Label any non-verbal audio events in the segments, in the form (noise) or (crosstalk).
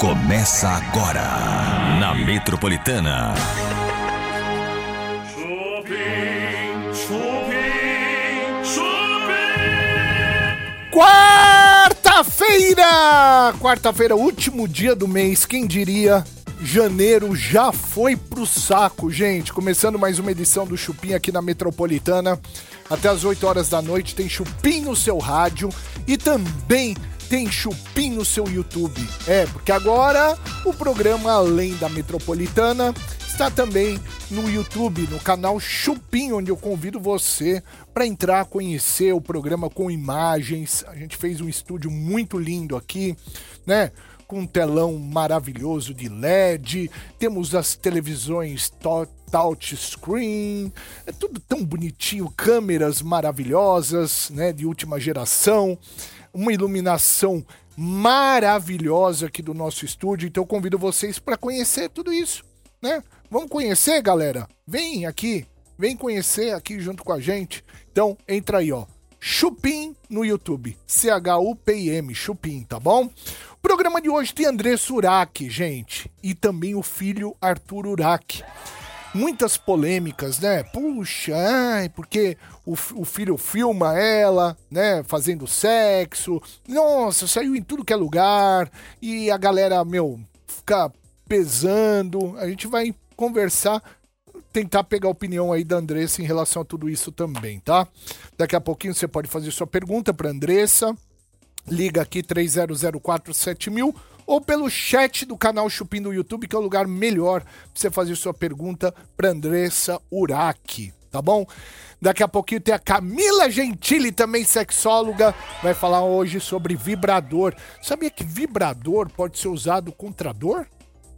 Começa agora na Metropolitana. Chupim, chupim, chupim. Quarta-feira! Quarta-feira, último dia do mês, quem diria? Janeiro já foi pro saco, gente. Começando mais uma edição do Chupim aqui na Metropolitana. Até as 8 horas da noite tem Chupim no seu rádio e também tem Chupim no seu YouTube. É, porque agora o programa Além da Metropolitana está também no YouTube, no canal Chupim, onde eu convido você para entrar, conhecer o programa com imagens. A gente fez um estúdio muito lindo aqui, né? Com um telão maravilhoso de LED, temos as televisões to- touchscreen, é tudo tão bonitinho, câmeras maravilhosas, né? De última geração, uma iluminação maravilhosa aqui do nosso estúdio. Então convido vocês para conhecer tudo isso, né? Vamos conhecer, galera? Vem aqui, vem conhecer aqui junto com a gente. Então entra aí, ó. Chupim no YouTube. C-H-U-P-I-M, Chupim, tá bom? O programa de hoje tem André Surak, gente. E também o filho Arthur Urak muitas polêmicas, né? Puxa, ai, porque o, o filho filma ela, né? Fazendo sexo. Nossa, saiu em tudo que é lugar. E a galera, meu, fica pesando. A gente vai conversar, tentar pegar a opinião aí da Andressa em relação a tudo isso também, tá? Daqui a pouquinho você pode fazer sua pergunta pra Andressa. Liga aqui 30047000 ou pelo chat do canal Chupim do YouTube, que é o lugar melhor pra você fazer sua pergunta pra Andressa Uraki, tá bom? Daqui a pouquinho tem a Camila Gentili, também sexóloga, vai falar hoje sobre vibrador. Sabia que vibrador pode ser usado contra dor?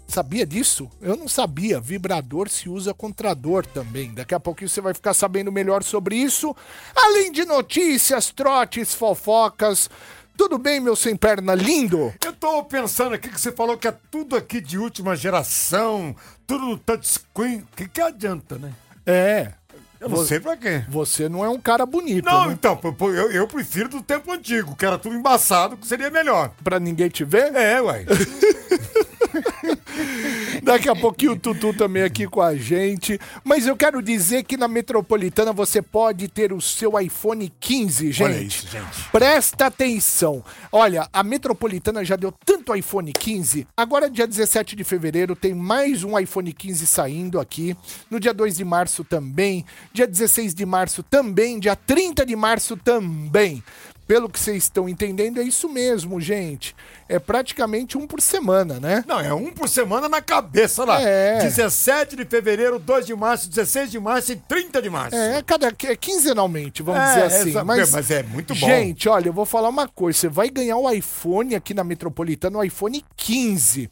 Sabia disso? Eu não sabia. Vibrador se usa contra dor também. Daqui a pouquinho você vai ficar sabendo melhor sobre isso. Além de notícias, trotes, fofocas. Tudo bem, meu sem perna lindo? Eu tô pensando aqui que você falou que é tudo aqui de última geração, tudo no touchscreen. O que, que adianta, né? É. Eu não sei pra quê. Você não é um cara bonito, Não, né? então, eu, eu prefiro do tempo antigo, que era tudo embaçado, que seria melhor. Pra ninguém te ver? É, ué. (laughs) (laughs) Daqui a pouquinho o Tutu também aqui com a gente. Mas eu quero dizer que na Metropolitana você pode ter o seu iPhone 15, gente. Olha isso, gente. Presta atenção. Olha, a Metropolitana já deu tanto iPhone 15. Agora, dia 17 de fevereiro, tem mais um iPhone 15 saindo aqui. No dia 2 de março também. Dia 16 de março também. Dia 30 de março também. Pelo que vocês estão entendendo, é isso mesmo, gente. É praticamente um por semana, né? Não, é um por semana na cabeça lá. É. 17 de fevereiro, 2 de março, 16 de março e 30 de março. É, cada, é quinzenalmente, vamos É, dizer assim. exa- Mas, mas é muito bom. Gente, olha, eu vou falar uma coisa. Você vai ganhar o iPhone aqui na Metropolitana, o iPhone 15.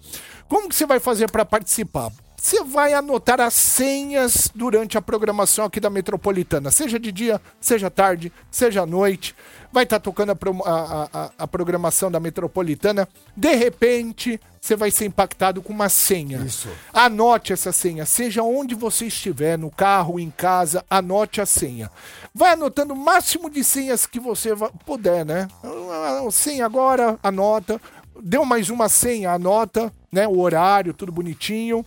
Como que você vai fazer para participar? Você vai anotar as senhas durante a programação aqui da Metropolitana, seja de dia, seja tarde, seja à noite. Vai estar tocando a, a- a- a- programação da Metropolitana. De repente, você vai ser impactado com uma senha. Isso. Anote essa senha, seja onde você estiver, no carro, em casa, anote a senha. Vai anotando o máximo de senhas que você puder, né? Ah, Senha agora, anota. Deu mais uma senha, anota, né? O horário, tudo bonitinho.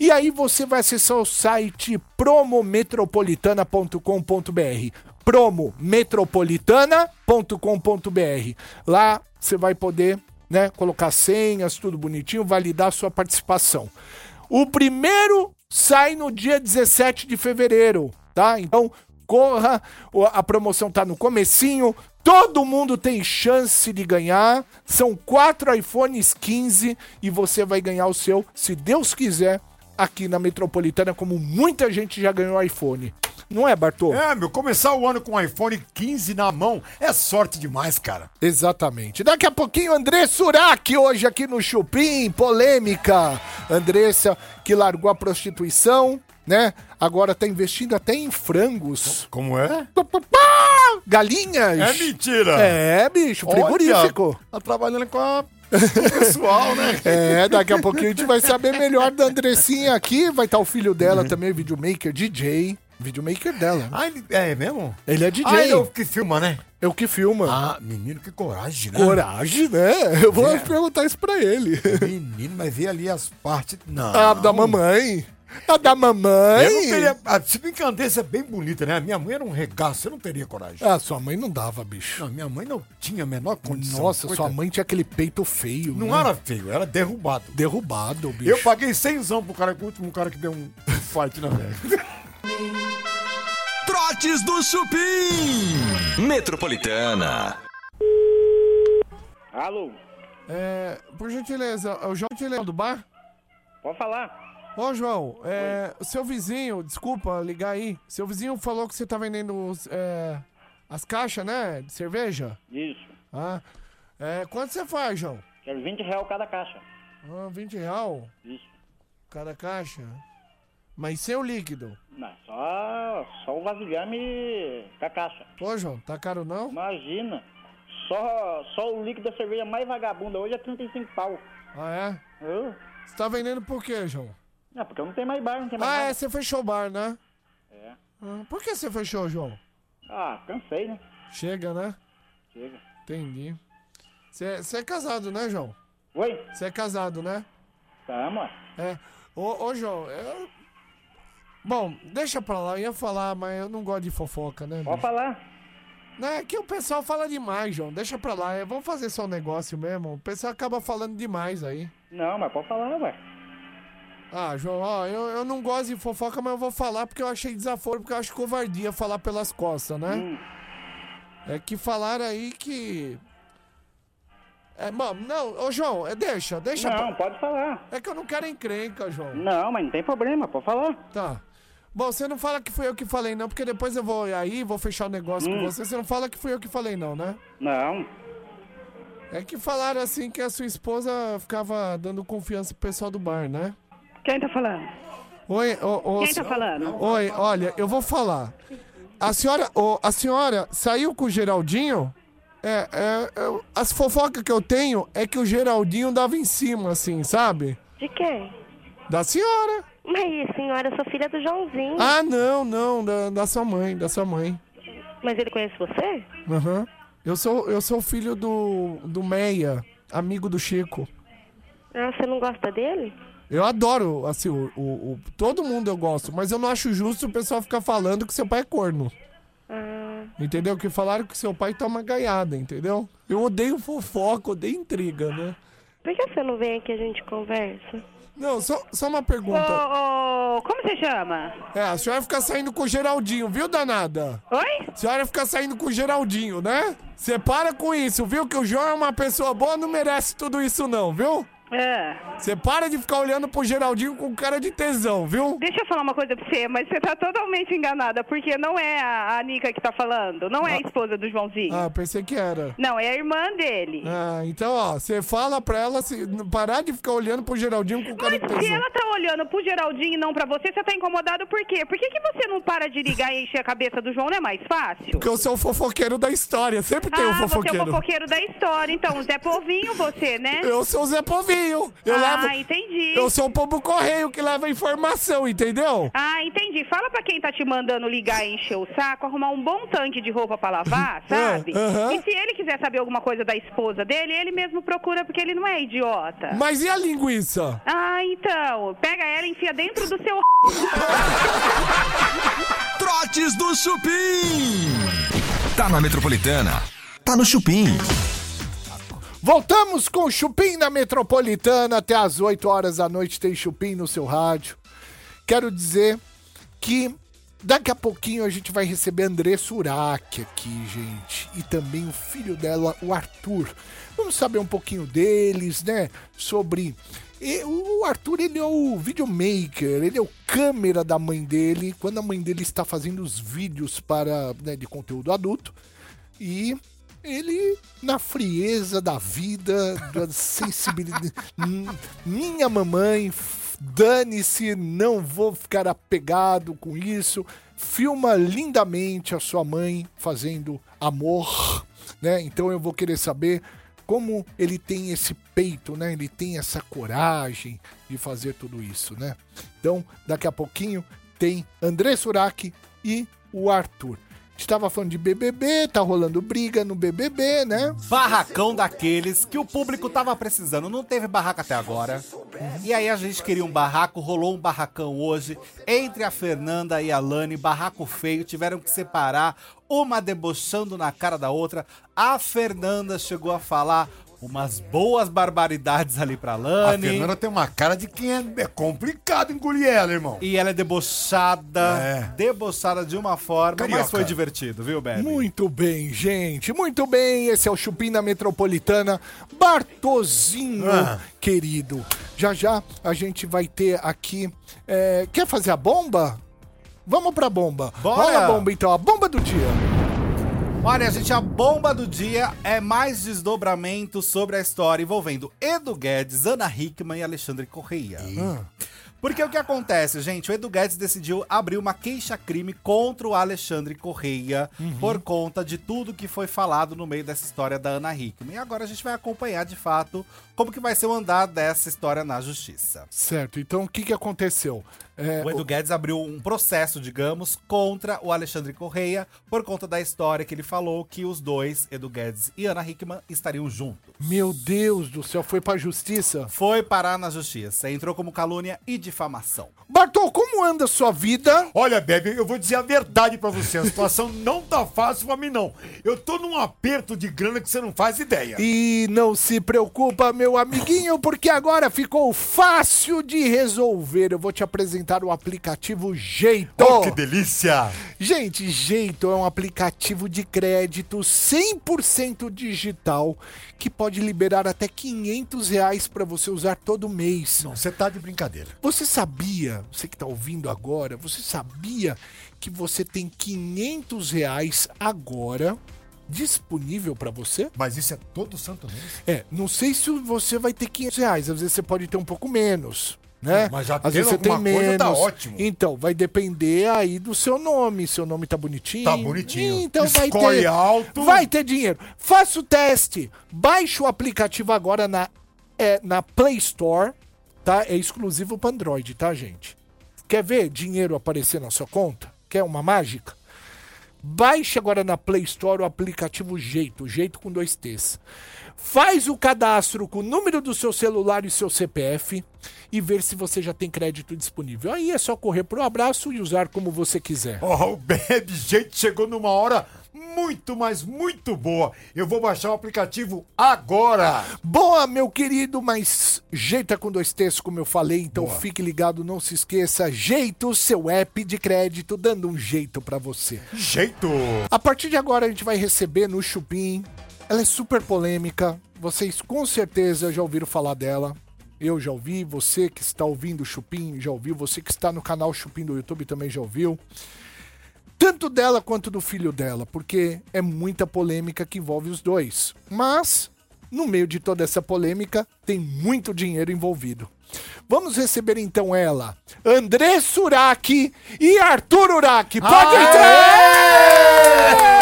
E aí você vai acessar o site promometropolitana.com.br. Promometropolitana.com.br. Lá você vai poder, né, colocar senhas, tudo bonitinho, validar sua participação. O primeiro sai no dia 17 de fevereiro, tá? Então, corra, a promoção tá no comecinho, todo mundo tem chance de ganhar. São quatro iPhones 15 e você vai ganhar o seu, se Deus quiser, aqui na Metropolitana, como muita gente já ganhou iPhone. Não é, Bartô? É, meu, começar o ano com o iPhone 15 na mão é sorte demais, cara. Exatamente. Daqui a pouquinho, André Surak, hoje aqui no Chupim, polêmica. Andressa, que largou a prostituição, né? Agora tá investindo até em frangos. Como é? Galinhas. É mentira. É, bicho, frigorífico. Olha, tá trabalhando com a (laughs) pessoal, né? É, daqui a pouquinho a gente vai saber melhor da Andressinha aqui. Vai estar o filho dela também, videomaker, DJ. Videomaker dela. Ah, ele é mesmo? Ele é DJ. Ah, ele é o que filma, né? É o que filma. Ah, menino, que coragem, né? Coragem, né? Eu vou É. perguntar isso pra ele. Menino, mas vê ali as partes. Não. A da mamãe. A da mamãe. Eu não teria. ah, Se bem que a Andressa é bem bonita, né? A minha mãe era um regaço, eu não teria coragem. Ah, sua mãe não dava, bicho. Não, minha mãe não tinha a menor condição. Nossa, sua Coitada. mãe tinha aquele peito feio. Não né? era feio, era derrubado. Derrubado, bicho. Eu paguei 100 pro cara, o último cara que deu um (laughs) fight na velha. Trotes do Chupim. Metropolitana. Alô, É, por gentileza, é o João gentileza do bar? pode falar? Ô, João, é, o seu vizinho, desculpa ligar aí, seu vizinho falou que você tá vendendo é, as caixas, né, de cerveja? Isso. Ah, é, quanto você faz, João? Quero 20 real cada caixa. Ah, 20 real Isso. cada caixa? Mas sem o líquido. Não, só, só o vasilhame com a caixa. Pô, João, tá caro não? Imagina. Só, só o líquido da cerveja mais vagabunda hoje é 35 pau. Ah, é? Eu? Você tá vendendo por quê, João? Não, porque eu não tenho mais bar, não tem mais Ah, é, nada. você fechou o bar, né? É. Ah, por que você fechou, João? Ah, cansei, né? Chega, né? Chega. Entendi. Você é casado, né, João? Oi? Você é casado, né? Tamo. ó. É. Ô, ô João, eu... Bom, deixa pra lá, eu ia falar, mas eu não gosto de fofoca, né? Pode bicho? falar. Não, é que o pessoal fala demais, João. Deixa pra lá, é, vamos fazer só um negócio mesmo. O pessoal acaba falando demais aí. Não, mas pode falar, ué. Ah, João, ó, eu, eu não gosto de fofoca, mas eu vou falar porque eu achei desaforo, porque eu acho covardia falar pelas costas, né? Hum. É que falaram aí que. É, mano, não, ô João, é, deixa, deixa. Não, pra- pode falar. É que eu não quero encrenca, João. Não, mas não tem problema, pode falar. Tá. Bom, você não fala que fui eu que falei, não, porque depois eu vou aí, vou fechar o negócio com você. Você não fala que fui eu que falei, não, né? Não. É que falaram assim que a sua esposa ficava dando confiança pro pessoal do bar, né? Quem tá falando? Oi, Quem tá falando? Oi, olha, eu vou falar. A senhora, a senhora saiu com o Geraldinho? É, é, é, as fofocas que eu tenho é que o Geraldinho dava em cima, assim, sabe? De quem? Da senhora. Mas, senhora, eu sou filha do Joãozinho. Ah, não, não, da, da sua mãe, da sua mãe. Mas ele conhece você? Aham. Eu sou eu sou filho do, do Meia, amigo do Chico. Ah, você não gosta dele? Eu adoro, assim, o, o, o- todo mundo eu gosto, mas eu não acho justo o pessoal ficar falando que seu pai é corno. Ah, Entendeu? Que falaram que seu pai toma gaiada, entendeu? Eu odeio fofoca, odeio intriga, né? por que você não vem aqui e a gente conversa? Não, só, só uma Ô, pergunta. ô, como você chama? É, a senhora fica saindo com o Geraldinho, viu, danada? Oi? A senhora fica saindo com o Geraldinho, né? Você para com isso, viu? Que o João é uma pessoa boa, não merece tudo isso não, viu? É. Você para de ficar olhando pro Geraldinho com cara de tesão, viu? Deixa eu falar uma coisa pra você, mas você tá totalmente enganada, porque não é a, a Nica que tá falando, não é a esposa do Joãozinho. Ah, pensei que era. Não, é a irmã dele. Ah, então, ó, você fala pra ela se, parar de ficar olhando pro Geraldinho com cara Mas de tesão. se ela tá olhando pro Geraldinho e não pra você, você tá incomodado por quê? Por que, que você não para de ligar e encher a cabeça do João? Não é mais fácil? Porque eu sou o fofoqueiro da história, sempre tem um ah, você é fofoqueiro. o fofoqueiro da história, então, Zé Povinho você, né? Eu sou o Zé Povinho. Eu ah, levo. entendi. Eu sou o pombo correio que leva informação, entendeu? Ah, entendi. Fala pra quem tá te mandando ligar e encher o saco, arrumar um bom tanque de roupa pra lavar, (laughs) sabe? aham. E se ele quiser saber alguma coisa da esposa dele, ele mesmo procura porque ele não é idiota. Mas e a linguiça? Ah, então. Pega ela e enfia dentro do seu. (laughs) Trotes do Chupim. Tá na Metropolitana. Tá no Chupim. Voltamos com o Chupim na Metropolitana. Até às 8 horas da noite tem Chupim no seu rádio. Quero dizer que daqui a pouquinho a gente vai receber André Surak aqui, gente. E também o filho dela, o Arthur. Vamos saber um pouquinho deles, né? Sobre. E o Arthur, ele é o videomaker, ele é o câmera da mãe dele, quando a mãe dele está fazendo os vídeos para né, de conteúdo adulto. E ele, na frieza da vida, da sensibilidade. (laughs) Minha mamãe, dane-se, não vou ficar apegado com isso. Filma lindamente a sua mãe fazendo amor, né? Então eu vou querer saber como ele tem esse peito, né? Ele tem essa coragem de fazer tudo isso, né? Então, daqui a pouquinho tem André Surak e o Arthur. A gente tava falando de BBB, tá rolando briga no BBB, né? Barracão daqueles que o público tava precisando. Não teve barraco até agora. E aí a gente queria um barraco, rolou um barracão hoje entre a Fernanda e a Lani, barraco feio, tiveram que separar, uma debochando na cara da outra. A Fernanda chegou a falar umas boas barbaridades ali pra A Lani. Fernanda tem uma cara de quem é, é complicado engolir ela, irmão. E ela é debochada, É. debochada de uma forma, Carioca. mas foi divertido, viu, Bebe? Muito bem, gente. Muito bem. Esse é o Chupim na Metropolitana. Bartozinho, Ah. querido. Já já a gente vai ter aqui. é, Quer fazer a bomba? Vamos pra bomba. Bora. Rola a bomba então, a bomba do dia. Olha, gente, a bomba do dia é mais desdobramento sobre a história envolvendo Edu Guedes, Ana Hickman e Alexandre Correia. Porque o que acontece, gente? O Edu Guedes decidiu abrir uma queixa-crime contra o Alexandre Correia por conta de tudo que foi falado no meio dessa história da Ana Hickman. E agora a gente vai acompanhar, de fato, como que vai ser o andar dessa história na justiça. Certo, então o que, que aconteceu? É, O Edu Guedes abriu um processo, digamos, contra o Alexandre Correia por conta da história que ele falou que os dois, Edu Guedes e Ana Hickman, estariam juntos. Meu Deus do céu, foi pra justiça? Foi parar na justiça, entrou como calúnia e difamação. Bartol, como anda a sua vida? Olha, Bebe, eu vou dizer a verdade pra você. A situação (laughs) não tá fácil pra mim, não. Eu tô num aperto de grana que você não faz ideia. E não se preocupa, meu amiguinho, porque agora ficou fácil de resolver. Eu vou te apresentar o aplicativo Jeito. Oh, que delícia! Gente, Jeito é um aplicativo de crédito 100% digital que pode liberar até 500 reais para você usar todo mês. Não, você tá de brincadeira. Você sabia, você que está ouvindo agora, você sabia que você tem 500 reais agora disponível para você? Mas isso é todo santo mês? É, não sei se você vai ter 500 reais, às vezes você pode ter um pouco menos. Né? Mas já Às vezes você tem alguma coisa, menos. tá ótimo. Então, vai depender aí do seu nome. Seu nome tá bonitinho. Tá bonitinho. Então vai ter. alto. Vai ter dinheiro. Faça o teste. Baixe o aplicativo agora na, é, na Play Store. Tá? É exclusivo para Android, tá, gente? Quer ver dinheiro aparecer na sua conta? Quer uma mágica? Baixe agora na Play Store o aplicativo Jeito, Jeito com dois T's. Faz o cadastro com o número do seu celular e seu CPF e ver se você já tem crédito disponível. Aí é só correr pro abraço e usar como você quiser. Oh, o Bebe Jeito chegou numa hora muito, mas muito boa. Eu vou baixar o aplicativo agora. Boa, meu querido, mas jeita com dois T's, como eu falei, então fique ligado, não se esqueça. Jeito, seu app de crédito, dando um jeito pra você. Jeito! A partir de agora a gente vai receber no Chupim. Ela é super polêmica. Vocês com certeza já ouviram falar dela. Eu já ouvi, você que está ouvindo o Chupim já ouviu, você que está no canal Chupim do YouTube também já ouviu. Tanto dela quanto do filho dela, porque é muita polêmica que envolve os dois. Mas, no meio de toda essa polêmica, tem muito dinheiro envolvido. Vamos receber então ela, André Suraki e Arthur Uraki. Pode entrar!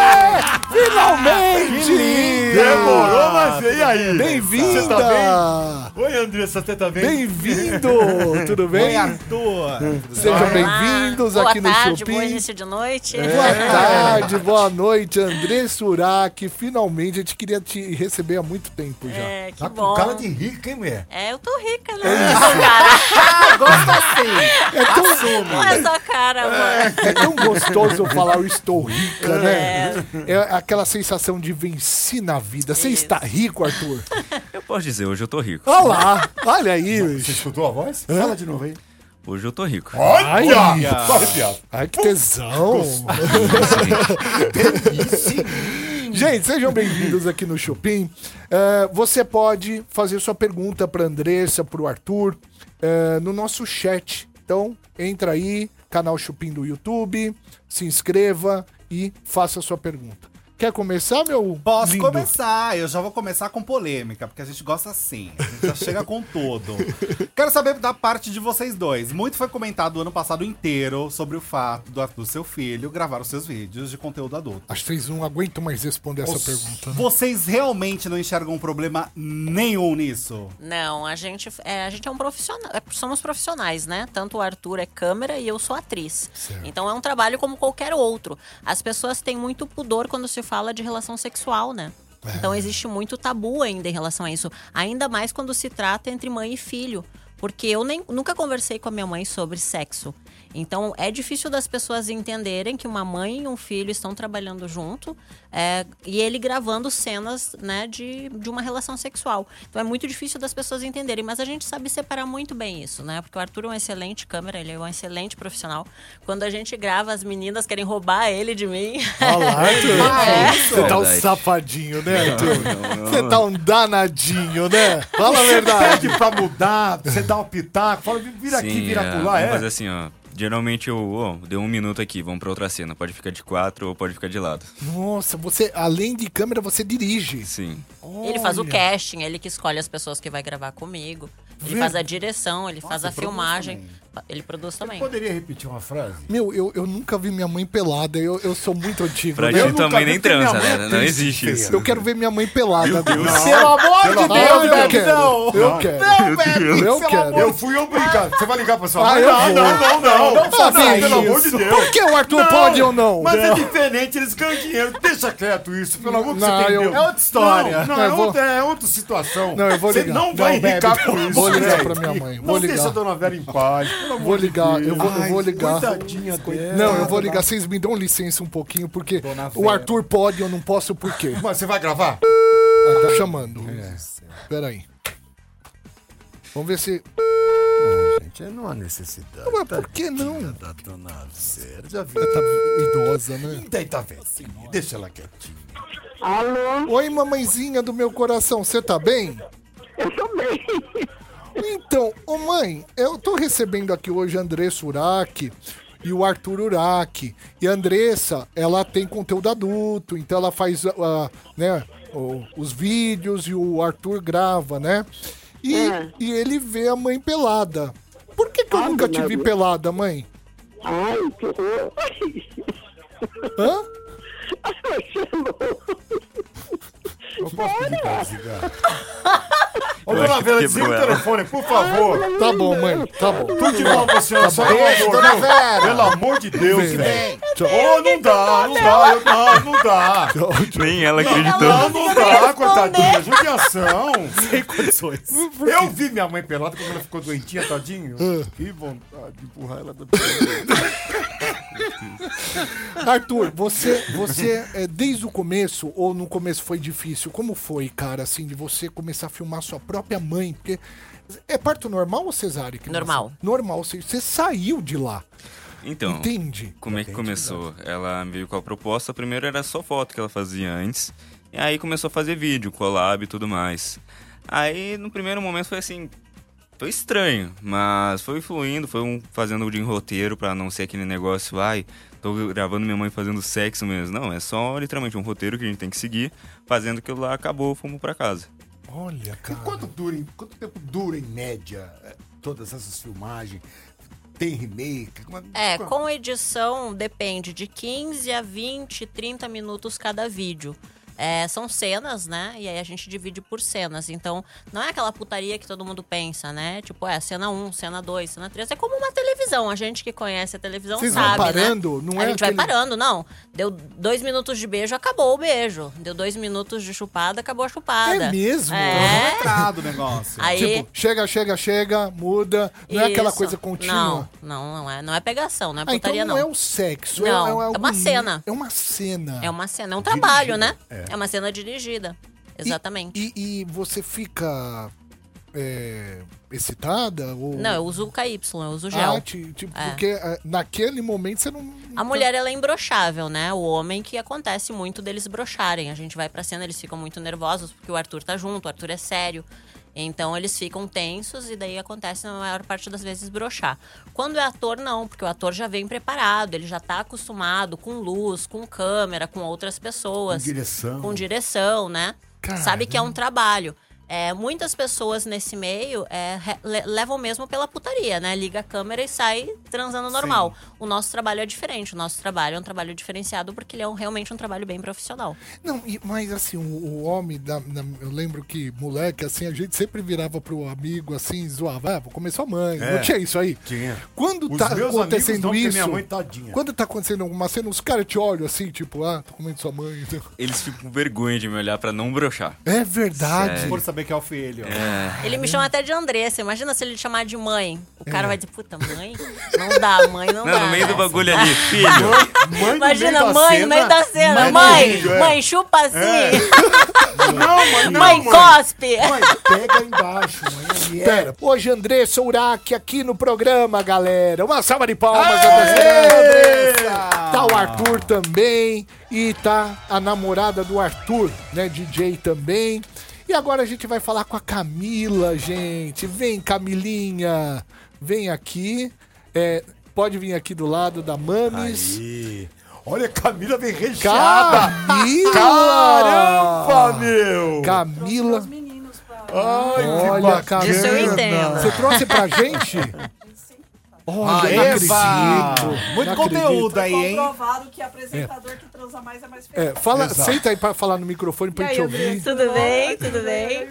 Finalmente! Demorou, mas e aí? Bem-vinda! Você tá bem? Oi, Andressa, você tá bem? Bem-vindo! (laughs) Tudo bem? Oi, Arthur! Sejam bem-vindos boa aqui no tarde, Chupim. bom início de noite. Boa tarde, boa noite, André Suraki. Finalmente, a gente queria te receber há muito tempo já. É, que Tá com bom. cara de rica, hein, mulher? É, eu tô rica, né? Não, cara. (laughs) Gosto assim! É tão, Não é só cara, mano. é tão gostoso falar eu estou rica, né? É aquela sensação de vencer na vida. Você Isso. está rico, Arthur? (laughs) Eu posso dizer, hoje eu tô rico. Olha lá, olha aí. Você escutou a voz? Fala de novo aí. Hoje eu tô rico. Ai, Olha! Arrepiado. ai, que tesão. (laughs) Gente, sejam bem-vindos aqui no Chupim. É, você pode fazer sua pergunta para Andressa, para o Arthur, é, no nosso chat. Então, entra aí, canal Chupim do YouTube, se inscreva e faça sua pergunta. Quer começar, meu Posso lindo? começar, eu já vou começar com polêmica, porque a gente gosta assim, a gente já chega com tudo. Quero saber da parte de vocês dois. Muito foi comentado o ano passado inteiro sobre o fato do, do seu filho gravar os seus vídeos de conteúdo adulto. Acho que vocês não aguentam mais responder essa Os- pergunta. né? Vocês realmente não enxergam um problema nenhum nisso? Não, a gente é, a gente é um profissional, é, somos profissionais, né? Tanto o Arthur é câmera e eu sou atriz. Então é um trabalho como qualquer outro. As pessoas têm muito pudor quando se fala de relação sexual, né? Então existe muito tabu ainda em relação a isso, ainda mais quando se trata entre mãe e filho, porque eu nem, nunca conversei com a minha mãe sobre sexo. Então é difícil das pessoas entenderem que uma mãe e um filho estão trabalhando junto é, e ele gravando cenas né, de, de uma relação sexual. Então é muito difícil das pessoas entenderem, mas a gente sabe separar muito bem isso, né? Porque o Arthur é um excelente câmera, ele é um excelente profissional. Quando a gente grava, as meninas querem roubar ele de mim. Olha lá, (laughs) Arthur. É. Você tá um Verdade. safadinho, né, Arthur? não, não. Você tá um danadinho, né? Fala a verdade. Pede pra mudar, você dá o pitaco, fala, vira aqui, Sim, vira é, por lá, vamos é. fazer assim, ó. Geralmente eu, ó, deu um minuto aqui, vamos pra outra cena. Pode ficar de quatro ou pode ficar de lado. Nossa, você, além de câmera, você dirige. Sim. Ele faz o Olha. casting, ele que escolhe as pessoas que vai gravar comigo. Ele Vê- faz a direção, ele faz a filmagem. também. Ele produz também. Poderia repetir uma frase? Meu, eu, eu nunca vi minha mãe pelada. Eu, eu sou muito antigo. Pra né? ti tua mãe vi nem transa, é né? Não existe isso. eu quero ver minha mãe pelada. Deus. Pelo amor de Deus, não! Eu quero. Não, Eu quero. Eu fui obrigado. Você vai ligar pra sua Ah, mãe? não, não, não, não. Não faça Não, pelo amor de isso. Deus. Por que o Arthur Não, pode ou não? Mas é diferente, eles ganham dinheiro. Deixa quieto isso, pelo amor de Não, Deus. eu- É outra história. Não, não, Não, é, outra, é outra situação. Não, eu vou Você ligar. não vai Não, Bebe, ricar por isso, vou ligar pra minha mãe, vou Não ligar. deixa a dona Vera em paz, Vou ligar, eu vou, eu vou ligar. Coitadinha dela. Não, eu vou ligar. Vocês me dão licença um pouquinho, porque Dona o Vera. Arthur pode, eu não posso, por quê? (laughs) Mas você vai gravar? Ah, tá chamando. Pera aí. Vamos ver se... Gente, não há necessidade. Mas por que não? Da dona Vera, já vi. Ela tá idosa, né? Daí tá velhinha, deixa ela quietinha. Alô? Oi, mamãezinha do meu coração, você tá bem? Eu tô bem. Mãe, eu tô recebendo aqui hoje Andressa Urach e o Arthur Urach. E a Andressa, ela tem conteúdo adulto, então ela faz ah, né, os vídeos e o Arthur grava, né? E, É. e ele vê a mãe pelada. Por que, que eu Ai, nunca te vi pelada, mãe? Ai, que horror. Hã? (laughs) Eu posso pedir pra desligar? Ô, dona Vera, desliga o telefone, por favor. Tá bom, mãe, tá bom. Tudo de bom pra senhora, só pelo Beijo, amor, dona? Vera. Pelo amor de Deus, velho. Ô, não dá, não dá, eu- não, não dá. Nem ela acreditou. Não, não dá, coitadinha, judiação. Sem condições. Eu vi minha mãe pelada quando ela ficou doentinha, tadinho. Ah. Que vontade de empurrar ela da Arthur, você, você é, desde o começo, ou no começo foi difícil? Como foi, cara, assim, de você começar a filmar sua própria mãe? Porque é parto normal ou cesárea? que Normal. nasceu? Normal, você, você saiu de lá, Então, entende? como é que começou? Ela veio com a proposta, primeiro era só foto que ela fazia antes. E aí começou a fazer vídeo, collab e tudo mais. Aí no primeiro momento foi assim. Foi estranho, mas foi fluindo, foi um fazendo de roteiro pra não ser aquele negócio, ai, tô gravando minha mãe fazendo sexo mesmo. Não, é só literalmente um roteiro que a gente tem que seguir, fazendo aquilo lá, acabou, fomos pra casa. Olha, E cara. quanto, dura, quanto tempo dura, em média, eh, todas essas filmagens? Tem remake? Como É, como- com edição depende de 15 a 20, 30 minutos cada vídeo. É, são cenas, né? E aí a gente divide por cenas. Então, não é aquela putaria que todo mundo pensa, né? Tipo, é cena 1, cena 2, cena 3. É como uma televisão. A gente que conhece a televisão Vocês vão sabe, parando? né? Não a é gente aquele- vai parando, não. Deu dois minutos de beijo, acabou o beijo. Deu dois minutos de chupada, acabou a chupada. É mesmo? É. Entrado o negócio. Aí, Tipo, chega, chega, chega, muda. Não é aquela Isso. coisa contínua. Não, não, não é. Não é pegação, não é Ah, então putaria, não, não. é o sexo. Não, é, é algo uma cena. É uma cena. É uma cena, é um trabalho, né? É. uma cena dirigida. Exatamente. E, e você fica é, excitada? Ou... Não, eu uso o KY, eu uso gel. Ah, ti- tipo, É. porque ah, naquele momento você não. A mulher, ela é imbrochável, né? O homem que acontece muito deles brocharem. A gente vai pra cena, eles ficam muito nervosos porque o Arthur tá junto, o Arthur é sério. Então eles ficam tensos e daí acontece na maior parte das vezes brochar. Quando é ator, não, porque o ator já vem preparado, ele já tá acostumado com luz, com câmera, com outras pessoas. Com direção. Com direção, né? Sabe que é um trabalho. É, muitas pessoas nesse meio é, le- levam mesmo pela putaria, né? Liga a câmera e sai transando normal. O nosso trabalho é diferente. O nosso trabalho é um trabalho diferenciado porque ele é um- realmente um trabalho bem profissional. Não, e- mas assim, o, o homem, da, da- eu lembro que moleque, assim, a gente sempre virava pro amigo assim, zoava, ah, vou comer sua mãe. É. Não tinha isso aí? Tinha. Quando Os tá acontecendo isso. minha mãe tadinha. Quando tá acontecendo alguma cena, os caras te olham assim, tipo, ah, tô comendo sua mãe. então. Eles ficam com vergonha de me olhar pra não brochar. É verdade. Sério. Por saber que é o filho. É. Ele me chama até de Andressa. Imagina se ele te chamar de mãe. O cara vai dizer, puta, mãe? Não dá, mãe, não, Não, dá. no meio do bagulho ali, filho. Mãe no Imagina, mãe no meio da cena. mãe Mãe, vídeo, é. mãe, chupa assim. (laughs) Não, mãe, não, mãe, mãe. cospe. Mãe, pega embaixo, mãe. é. Pera, hoje Andressa Urach aqui no programa, galera. Uma salva de palmas, Aê! Andressa. Tá o Arthur também. E tá a namorada do Arthur, né? DJ também. E agora a gente vai falar com a Camila, gente. Vem, Camilinha. Vem aqui. É, pode vir aqui do lado da Mames. Ih, Olha, a Camila vem recheada. Camila! Caramba, meu! Camila. Ai, que Olha, bacana. Camila. Isso eu entendo. Você trouxe pra gente? (laughs) Olha, não Eva! acredito. Muito Não conteúdo aí, hein? Comprovado que apresentador que transa mais é mais feliz. É, fala, Exato. senta aí pra falar no microfone pra E gente aí, ouvir. Tudo bem, tudo bem.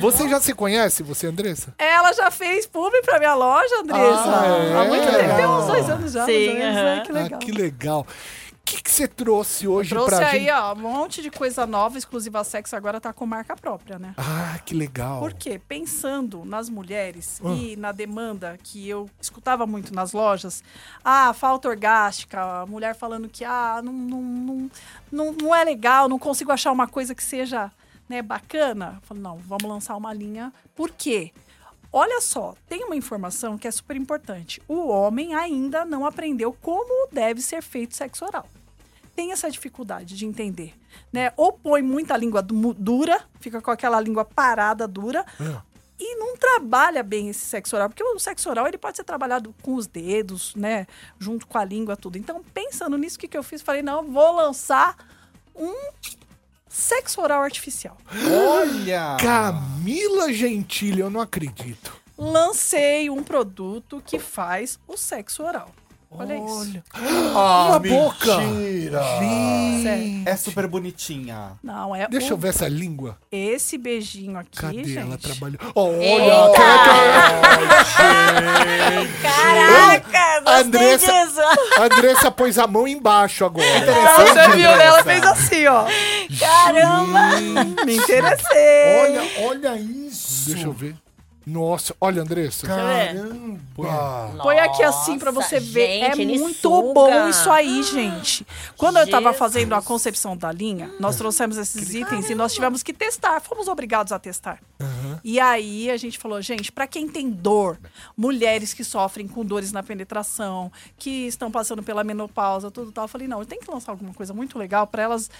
Você já se conhece, você, Andressa? Ela já fez publi pra minha loja, Andressa. Ah, é? Há muito tempo. Tem uns dois anos já. Sim, ou menos, aham. né? Que legal. Ah, que legal. O que que você trouxe hoje Trouxe pra aí, gente? ó, um monte de coisa nova, exclusiva sexo, agora tá com marca própria, né? Ah, que legal. Por quê? Pensando nas mulheres Ah. e na demanda que eu escutava muito nas lojas, ah, falta orgástica, a mulher falando que ah, não, não, não, não, não é legal, não consigo achar uma coisa que seja né, bacana. Eu falo, não, vamos lançar uma linha. Por quê? Olha só, tem uma informação que é super importante. O homem ainda não aprendeu como deve ser feito sexo oral tem essa dificuldade de entender, né? Ou põe muita língua du- dura, fica com aquela língua parada dura, e não trabalha bem esse sexo oral, porque o sexo oral ele pode ser trabalhado com os dedos, né? Junto com a língua, tudo. Então, pensando nisso, o que, que eu fiz? Falei, não, vou lançar um sexo oral artificial. Olha! Camila Gentili, eu não acredito. Lancei um produto que faz o sexo oral. Olha, isso. Ah, Uma (gasps) boca. mentira. Sério. É super bonitinha. Não, é Deixa o- eu ver essa língua. esse beijinho aqui, Cadê gente. ela trabalhou? Olha, Eita! Caraca, gostei Andressa- disso. a Andressa pôs a mão embaixo agora. Você viu, né? Ela fez assim, ó. Caramba! Me interessei. Olha, olha isso. Deixa eu ver. Nossa, olha, Andressa. Caramba. Põe aqui assim pra Nossa, você ver. gente, é ele muito suga. bom isso aí, gente. Quando eu tava Jesus. fazendo a concepção da linha, nós trouxemos esses itens e nós tivemos que testar. Fomos obrigados a testar. E aí a gente falou, gente, pra quem tem dor, mulheres que sofrem com dores na penetração, que estão passando pela menopausa, tudo tal, eu falei, não, eu tenho que lançar alguma coisa muito legal pra elas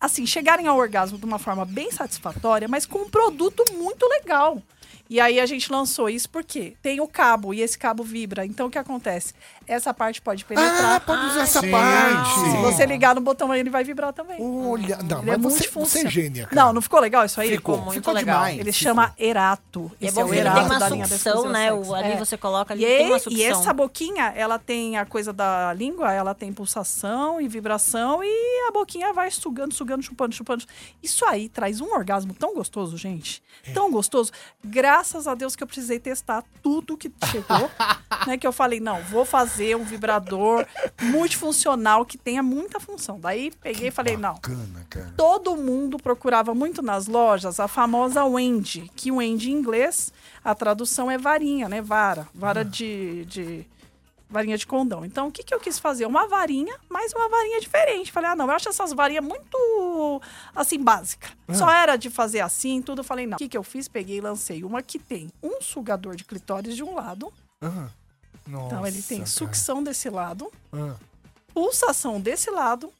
assim, chegarem ao orgasmo de uma forma bem satisfatória, mas com um produto muito legal. E aí a gente lançou isso porque tem o cabo e esse cabo vibra. Então o que acontece? Essa parte pode penetrar. Ah, pode usar essa sim, parte. Se você ligar no botão aí, ele vai vibrar também. Olha, não, Ele é mas você, você é gênia, cara. Não, não ficou legal isso aí? Ficou, muito ficou legal. demais. Ele Ficou. chama Erato. E é bom o que ele Erato tem uma da linha sucção, Exclusiva né? O, ali É. você coloca ali, E, tem uma e sucção. essa boquinha, ela tem a coisa da língua, ela tem pulsação e vibração e a boquinha vai sugando, sugando, chupando, chupando. Isso aí traz um orgasmo tão gostoso, gente. Tão gostoso. Graças a Deus que eu precisei testar tudo que chegou, (laughs) né? Que eu falei, não, vou fazer um vibrador multifuncional que tenha muita função. Daí peguei e falei, não, Bacana, cara. todo mundo procurava muito nas lojas a famosa Wendy, que Wendy em inglês, a tradução é varinha, né? Vara. Vara de, de, varinha de condão. Então, o que, que eu quis fazer? Uma varinha, mas uma varinha diferente. Falei, ah, não, eu acho essas varinhas muito, assim, básica. Ah. Só era de fazer assim, tudo. Falei, não. O que, que eu fiz? Peguei e lancei uma que tem um sugador de clitóris de um lado. Ah, então, ele tem nossa, sucção desse lado. Ah. pulsação desse lado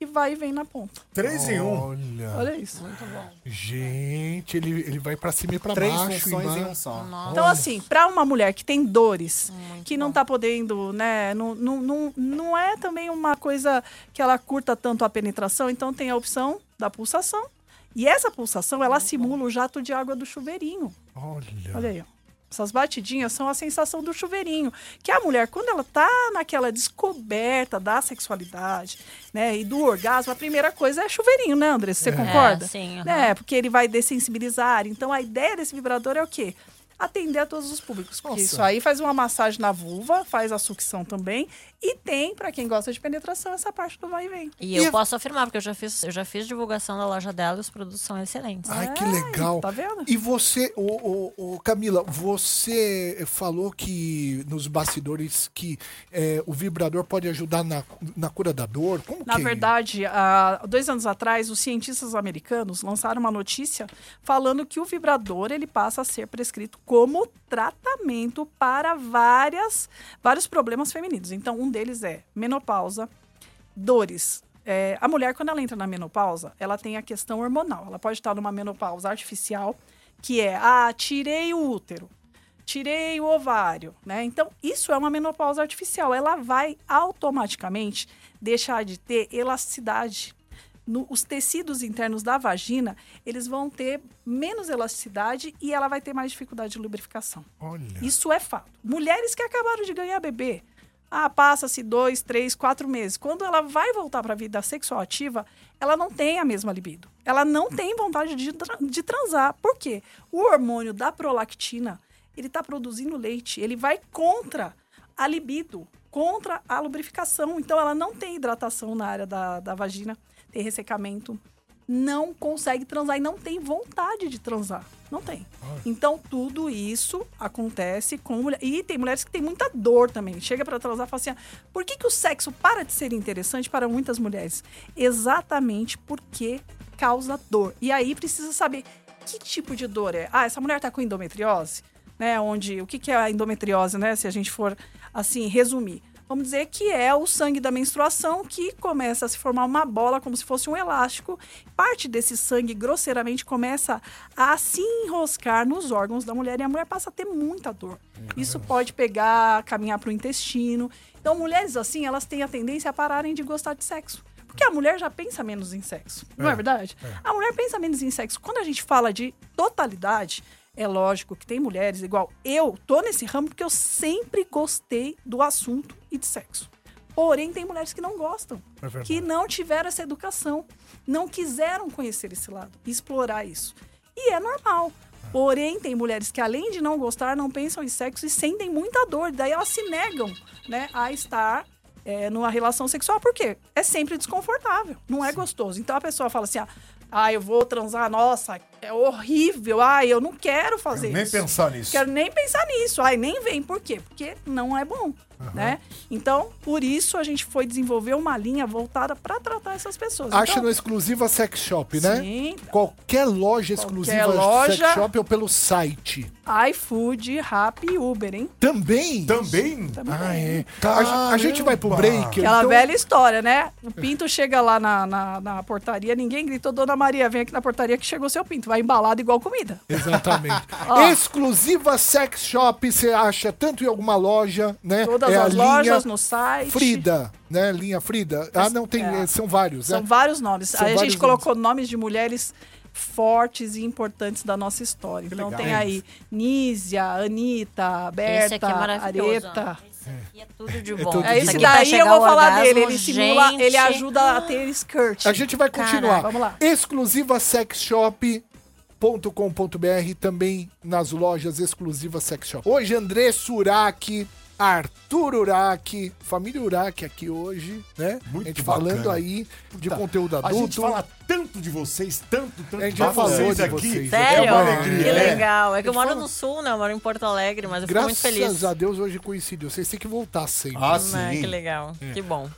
e vai e vem na ponta. Três em um. Olha. Olha isso. Muito bom. Gente, ele, ele vai pra cima e pra Três baixo. funções embaixo. em um só. Então, assim, para uma mulher que tem dores, que não tá podendo, né? Não, não, não, não é também uma coisa que ela curta tanto a penetração, então tem a opção da pulsação. E essa pulsação, ela simula o jato de água do chuveirinho. Olha. Olha aí, ó. Essas batidinhas são a sensação do chuveirinho. Que a mulher, quando ela tá naquela descoberta da sexualidade, né, e do orgasmo, a primeira coisa é chuveirinho, né, André? Você É. concorda? É, sim, aham. Né, porque ele vai dessensibilizar. Então, a ideia desse vibrador é o quê? Atender a todos os públicos. Porque Nossa. isso aí faz uma massagem na vulva, faz a sucção também. E tem, pra quem gosta de penetração, essa parte do vai e vem. E eu posso afirmar, porque eu já fiz, eu já fiz divulgação da loja dela e os produtos são excelentes. Ai, que legal. Tá vendo? E você, o, o, o Camila, você falou que nos bastidores que é, o vibrador pode ajudar na, na cura da dor. Como Na que é? verdade, há dois anos atrás, os cientistas americanos lançaram uma notícia falando que o vibrador ele passa a ser prescrito como tratamento para várias, vários problemas femininos. Então, um deles é menopausa, dores. É, a mulher, quando ela entra na menopausa, ela tem a questão hormonal. Ela pode estar numa menopausa artificial, que é, ah, tirei o útero, tirei o ovário, né? Então, isso é uma menopausa artificial. Ela vai automaticamente deixar de ter elasticidade. No- os tecidos internos da vagina, eles vão ter menos elasticidade e ela vai ter mais dificuldade de lubrificação. Olha. Isso é fato. Mulheres que acabaram de ganhar bebê. Ah, passa-se dois, três, quatro meses. Quando ela vai voltar para a vida sexual ativa, ela não tem a mesma libido. Ela não tem vontade de, de transar. Por quê? O hormônio da prolactina, ele está produzindo leite. Ele vai contra a libido, contra a lubrificação. Então, ela não tem hidratação na área da, da vagina, tem ressecamento, não consegue transar e não tem vontade de transar. Não tem. Então, tudo isso acontece com mulher. E tem mulheres que têm muita dor também. Chega pra transar e fala assim: ah, por que, que o sexo para de ser interessante para muitas mulheres? Exatamente porque causa dor. E aí precisa saber que tipo de dor é. Ah, essa mulher tá com endometriose, né? Onde o que, que é a endometriose, né? Se a gente for assim resumir. Vamos dizer que é o sangue da menstruação que começa a se formar uma bola como se fosse um elástico. Parte desse sangue grosseiramente começa a se enroscar nos órgãos da mulher e a mulher passa a ter muita dor. Isso pode pegar, caminhar para o intestino. Então, mulheres assim, elas têm a tendência a pararem de gostar de sexo. Porque a mulher já pensa menos em sexo. Não é, É, verdade? A mulher pensa menos em sexo. Quando a gente fala de totalidade, é lógico que tem mulheres igual eu tô nesse ramo porque eu sempre gostei do assunto e de sexo. Porém, tem mulheres que não gostam, É que não tiveram essa educação, não quiseram conhecer esse lado, explorar isso. E é normal. Porém, tem mulheres que, além de não gostar, não pensam em sexo e sentem muita dor. Daí elas se negam né, a estar é, numa relação sexual. Por quê? É sempre desconfortável, não é gostoso. Então a pessoa fala assim: ah, ah, eu vou transar, nossa, é horrível. Ah, eu não quero fazer Nem isso. pensar nisso. Quero nem pensar nisso. Ai, nem vem. Por quê? Porque não é bom, né? Então, por isso a gente foi desenvolver uma linha voltada para tratar essas pessoas. Acha então, no exclusiva Sex Shop, né? Sim. Qualquer loja exclusiva loja. Sex Shop ou pelo site. iFood, Rappi e Uber, hein? Também? Também? Ah, é. A, a gente vai pro break. Aquela então- velha história, né? O pinto chega lá na, na, na portaria, ninguém gritou, Dona Maria, vem aqui na portaria que chegou seu pinto. Vai embalado igual comida. Exatamente. (laughs) Exclusiva Sex Shop, você acha tanto em alguma loja, né? Todas é a as lojas, no site. Frida, né? Linha Frida. Ah, não, tem, É. são vários, São né? vários nomes. São Aí a vários gente colocou nomes de mulheres fortes e importantes da nossa história. então legal. tem aí Nízia, Anitta, Berta, Esse aqui é maravilhoso, Areta. E é tudo de É bom. tudo É de esse bom. daí eu vou falar orgasmo, dele. Ele simula, gente. ele ajuda a ter skirt. A gente vai continuar. Vamos lá. Exclusiva Sex Shop. .com.br também nas lojas exclusivas Sex Shop. Hoje André Surak Arthur Uraki, família Uraki aqui hoje, né? Muito a gente bacana. falando aí de Puta, conteúdo A gente adulto. fala tanto de vocês, tanto, tanto A gente de já falou vocês de aqui. vocês. Sério? É uma alegria. que é. legal. É que eu moro fala- no sul, né? Eu moro em Porto Alegre, mas eu fico muito Graças feliz. a Deus hoje coincidiu. Vocês têm que voltar sempre. Ah, Ah, sim. que legal. É. Que bom.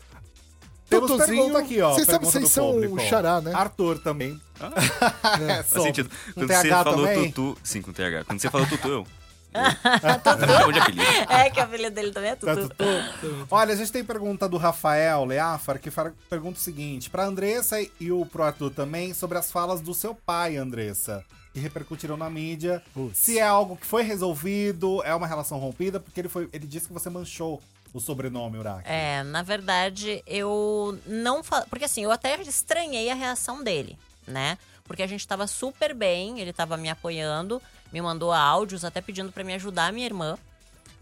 Pergunta aqui, ó. Vocês sabem, pergunta vocês são público, o xará, né? Arthur também. (laughs) É, Faz sentido. Quando você falou também? tutu. Sim, com TH. Quando você falou tutu, eu. (laughs) de apelido. É que o apelido dele também é Tá tudo. tudo. Olha, a gente tem pergunta do Rafael Leafar, que fala- pergunta o seguinte: pra Andressa e o pro Arthur também, sobre as falas do seu pai, Andressa, que repercutiram na mídia. Se é algo que foi resolvido, é uma relação rompida, porque ele, foi, ele disse que você manchou o sobrenome Uraki. É, na verdade, eu não falo. Porque assim, eu até estranhei a reação dele, né? Porque a gente tava super bem, ele tava me apoiando, me mandou áudios, até pedindo pra me ajudar a minha irmã,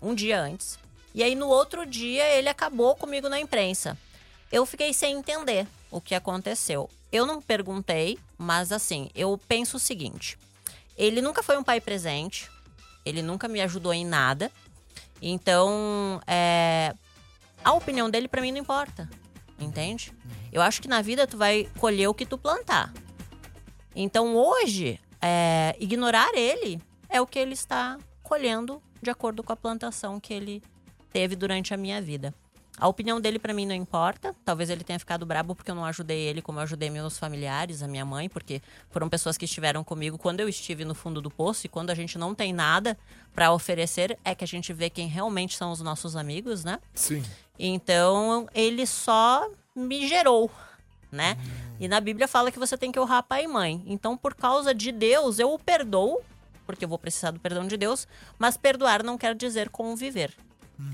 um dia antes. E aí no outro dia ele acabou comigo na imprensa. Eu fiquei sem entender o que aconteceu. Eu não perguntei, mas assim, eu penso o seguinte: ele nunca foi um pai presente, ele nunca me ajudou em nada. Então, é, a opinião dele pra mim não importa, entende? Eu acho que na vida tu vai colher o que tu plantar. Então hoje, é, ignorar ele é o que ele está colhendo de acordo com a plantação que ele teve durante a minha vida. A opinião dele pra mim não importa. Talvez ele tenha ficado brabo porque eu não ajudei ele como eu ajudei meus familiares, a minha mãe, porque foram pessoas que estiveram comigo quando eu estive no fundo do poço e quando a gente não tem nada pra oferecer é que a gente vê quem realmente são os nossos amigos, né? Sim. Então, ele só me gerou, né? E na Bíblia fala que você tem que honrar pai e mãe. Então, por causa de Deus, eu o perdoo, porque eu vou precisar do perdão de Deus, mas perdoar não quer dizer conviver.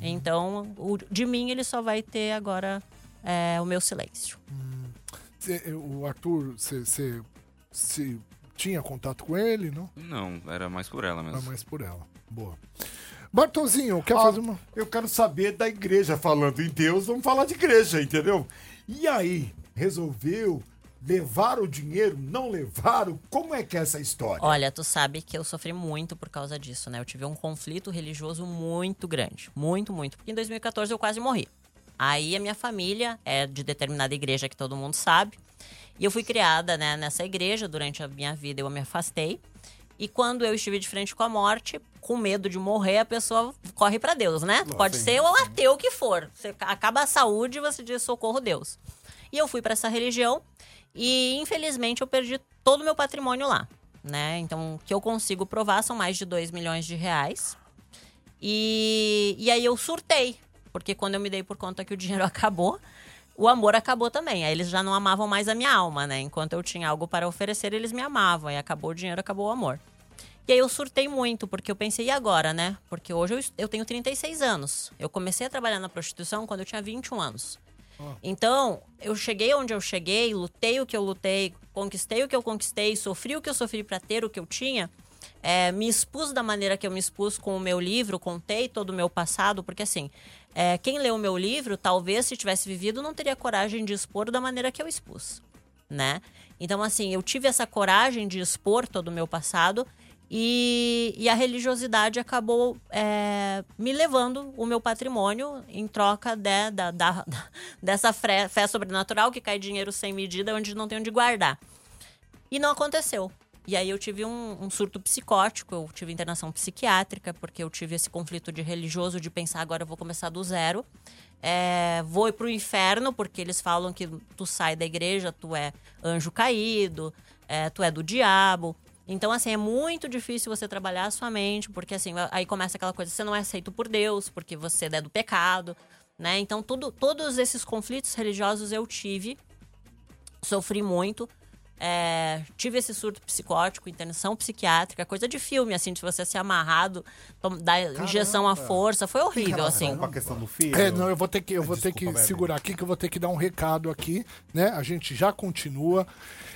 Então, o- de mim, ele só vai ter agora é, o meu silêncio. Cê- o Arthur, você tinha contato com ele, não? Não, era mais por ela mesmo. Ah, mais por ela. Boa. Bartolzinho, quer Ah, fazer uma. Eu quero saber da igreja falando em Deus, vamos falar de igreja, entendeu? E aí, resolveu levar o dinheiro, não levaram? Como é que é essa história? Olha, tu sabe que eu sofri muito por causa disso, né? Eu tive um conflito religioso muito grande. Muito, muito. Porque em 2014 eu quase morri. Aí a minha família é de determinada igreja que todo mundo sabe. E eu fui criada né, nessa igreja durante a minha vida, eu me afastei. E quando eu estive de frente com a morte, com medo de morrer, a pessoa corre pra Deus, né? Pode ser o ateu que for. Você acaba a saúde e você diz socorro Deus. E eu fui pra essa religião e infelizmente eu perdi todo o meu patrimônio lá, né? Então, o que eu consigo provar são mais de 2 milhões de reais. E, e aí eu surtei, porque quando eu me dei por conta que o dinheiro (laughs) acabou, o amor acabou também. Aí eles já não amavam mais a minha alma, né? Enquanto eu tinha algo para oferecer, eles me amavam. Aí acabou o dinheiro, acabou o amor. E aí eu surtei muito, porque eu pensei, e agora, né? Porque hoje eu, eu tenho 36 anos. Eu comecei a trabalhar na prostituição quando eu tinha 21 anos. Então, eu cheguei onde eu cheguei, lutei o que eu lutei, conquistei o que eu conquistei, sofri o que eu sofri para ter o que eu tinha. é, me expus da maneira que eu me expus com o meu livro, contei todo o meu passado, porque assim, é, quem leu o meu livro, talvez se tivesse vivido, não teria coragem de expor da maneira que eu expus, né? Então, assim, eu tive essa coragem de expor todo o meu passado e, e a religiosidade acabou é, me levando o meu patrimônio em troca de- da, da- (laughs) dessa fé, fé sobrenatural que cai dinheiro sem medida onde não tem onde guardar. E não aconteceu. E aí eu tive um, um surto psicótico, eu tive internação psiquiátrica, porque eu tive esse conflito de religioso de pensar agora eu vou começar do zero. É, vou pro inferno, porque eles falam que tu sai da igreja, tu é anjo caído, é, tu é do diabo. Então, assim, é muito difícil você trabalhar a sua mente, porque assim, aí começa aquela coisa, você não é aceito por Deus, porque você é do pecado, né? Então, tudo, todos esses conflitos religiosos eu tive, sofri muito. É, tive esse surto psicótico, internação psiquiátrica, coisa de filme, assim, de você ser amarrado, dar injeção à força. Foi horrível, assim. Com a questão do filho. É, não, eu vou ter que, eu vou ter que Desculpa, segurar aqui, que eu vou ter que dar um recado aqui, né? A gente já continua.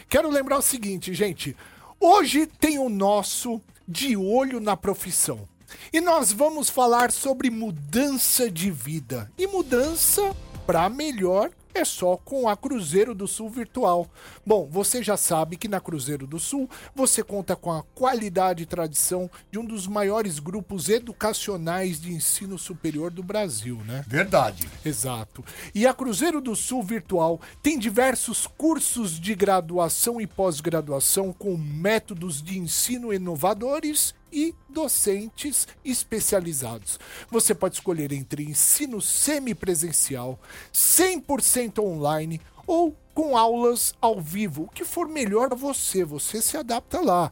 Quero lembrar o seguinte, gente. Hoje tem o nosso De Olho na Profissão. E nós vamos falar sobre mudança de vida. E mudança para melhor é só com a Cruzeiro do Sul Virtual. Bom, você já sabe que na Cruzeiro do Sul você conta com a qualidade e tradição de um dos maiores grupos educacionais de ensino superior do Brasil, né? Verdade. Exato. E a Cruzeiro do Sul Virtual tem diversos cursos de graduação e pós-graduação com métodos de ensino inovadores e docentes especializados. Você pode escolher entre ensino semipresencial, 100% online ou com aulas ao vivo, o que for melhor para você, você se adapta lá.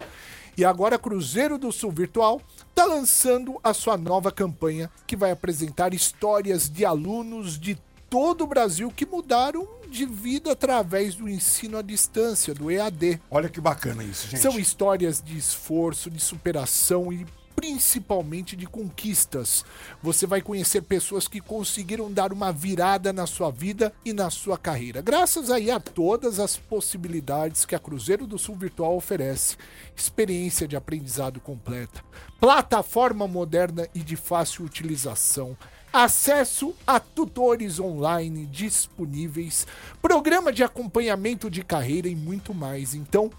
E agora Cruzeiro do Sul Virtual está lançando a sua nova campanha que vai apresentar histórias de alunos de todo o Brasil que mudaram de vida através do ensino à distância, do EAD. Olha que bacana isso, gente. São histórias de esforço, de superação e principalmente de conquistas. Você vai conhecer pessoas que conseguiram dar uma virada na sua vida e na sua carreira, graças aí a todas as possibilidades que a Cruzeiro do Sul Virtual oferece. Experiência de aprendizado completa, plataforma moderna e de fácil utilização, acesso a tutores online disponíveis, programa de acompanhamento de carreira e muito mais. Então,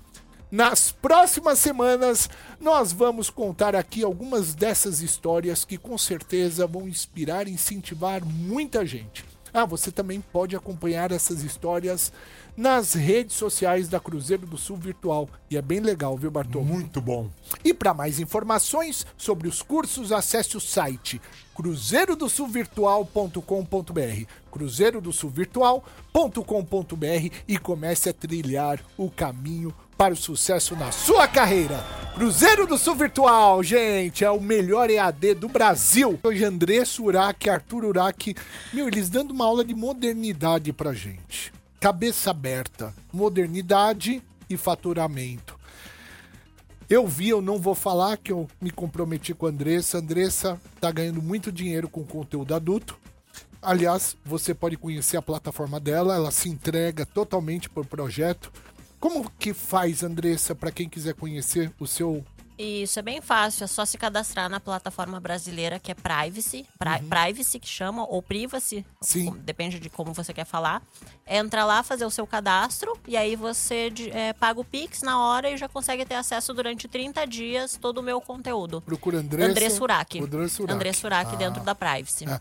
nas próximas semanas, nós vamos contar aqui algumas dessas histórias que com certeza vão inspirar e incentivar muita gente. Ah, você também pode acompanhar essas histórias nas redes sociais da Cruzeiro do Sul Virtual. E é bem legal, viu, Bartô? Muito bom. E para mais informações sobre os cursos, acesse o site cruzeirodosulvirtual.com.br cruzeirodosulvirtual.com.br e comece a trilhar o caminho para o sucesso na sua carreira. Cruzeiro do Sul Virtual, gente, é o melhor EAD do Brasil. Hoje André Surak, Arthur Urak, meu, eles dando uma aula de modernidade pra gente. Cabeça aberta, modernidade e faturamento. Eu vi, eu não vou falar que eu me comprometi com a Andressa. A Andressa tá ganhando muito dinheiro com conteúdo adulto. Aliás, você pode conhecer a plataforma dela, ela se entrega totalmente por projeto. Como que faz, Andressa, para quem quiser conhecer o seu Isso é bem fácil, é só se cadastrar na plataforma brasileira que é Privacy, Pri- Privacy que chama, ou Privacy, Sim. depende de como você quer falar. Entra lá, fazer o seu cadastro e aí você é, paga o Pix na hora e já consegue ter acesso durante 30 dias todo o meu conteúdo. Procura Andressa. André Surak. André Surak. Ah. dentro da Privacy. Ah,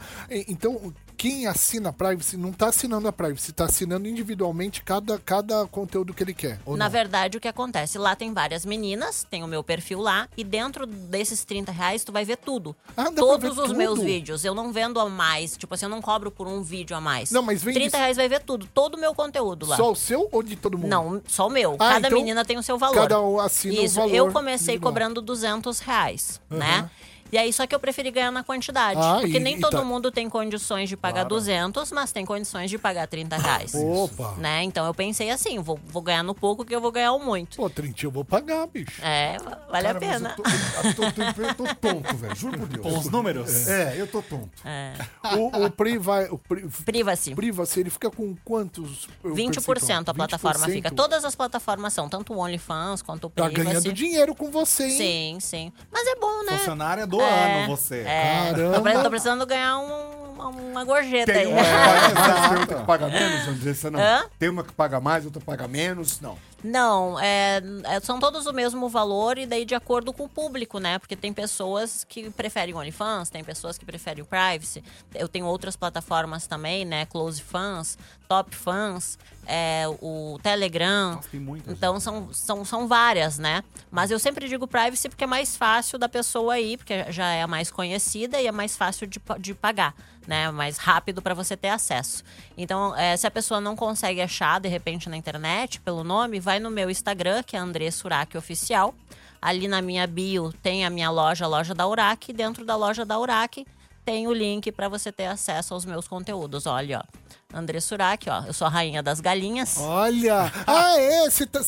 Então, quem assina a Privacy não tá assinando a Privacy, tá assinando individualmente cada, cada conteúdo que ele quer. Na não? verdade, o que acontece? Lá tem várias meninas, tem o meu perfil lá, e dentro desses 30 reais tu vai ver tudo. Ah, dá pra Todos ver os tudo? meus vídeos. Eu não vendo a mais. Tipo assim, eu não cobro por um vídeo a mais. Não, mas vem 30 isso- reais vai ver tudo. Todo o meu conteúdo lá. Só o seu ou de todo mundo? Não, só o meu. Ah, cada então menina tem o seu valor. cada um assina o Isso, valor eu comecei cobrando 200 reais, Aham. né? E aí, só que eu preferi ganhar na quantidade. Ah, porque e- nem e todo tá- mundo tem condições de pagar 200, mas tem condições de pagar 30 reais. Opa. Né? Então eu pensei assim, vou, vou ganhar no pouco que eu vou ganhar o muito. Pô, trintinho eu vou pagar, bicho. É, vale Cara, a pena. Eu tô, eu tô- eu tô tonto, velho. Juro por Deus. Com os números? É, eu tô tonto. É. O, o Priva, o pri, Privacy. Privacy, ele fica com quantos? eu 20% percentual? a plataforma 20%? fica. Todas as plataformas são, tanto o OnlyFans quanto o Tá Privacy. ganhando dinheiro com você, hein? Sim, sim. Mas é bom, né? Funcionária do É, ano, você. É. Caramba. Tô, pre- tô precisando ganhar um- uma, gorjeta Tem aí. uma que paga mais, tem outra que paga menos, Andressa? Não. Hã? Tem uma que paga mais, outra que paga menos? Não. Não, é, é- são todos o mesmo valor e daí de acordo com o público, né? Porque tem pessoas que preferem o OnlyFans, tem pessoas que preferem o Privacy. Eu tenho outras plataformas também, né? Close Fans, Top Fans, é, o Telegram. Nossa, tem muitas. Então são, são, são várias, né? Mas eu sempre digo Privacy porque é mais fácil da pessoa ir, porque já é a mais conhecida e é mais fácil de, de pagar, né? Mais rápido para você ter acesso. Então, é, se a pessoa não consegue achar de repente na internet pelo nome, vai no meu Instagram, que é André Surak Oficial. Ali na minha bio tem a minha loja, a loja da Urac. Dentro da loja da Urac tem o link para você ter acesso aos meus conteúdos. Olha, ó. André Surak, ó. Eu sou a rainha das galinhas. Olha! (laughs) Ah, é? Você tá,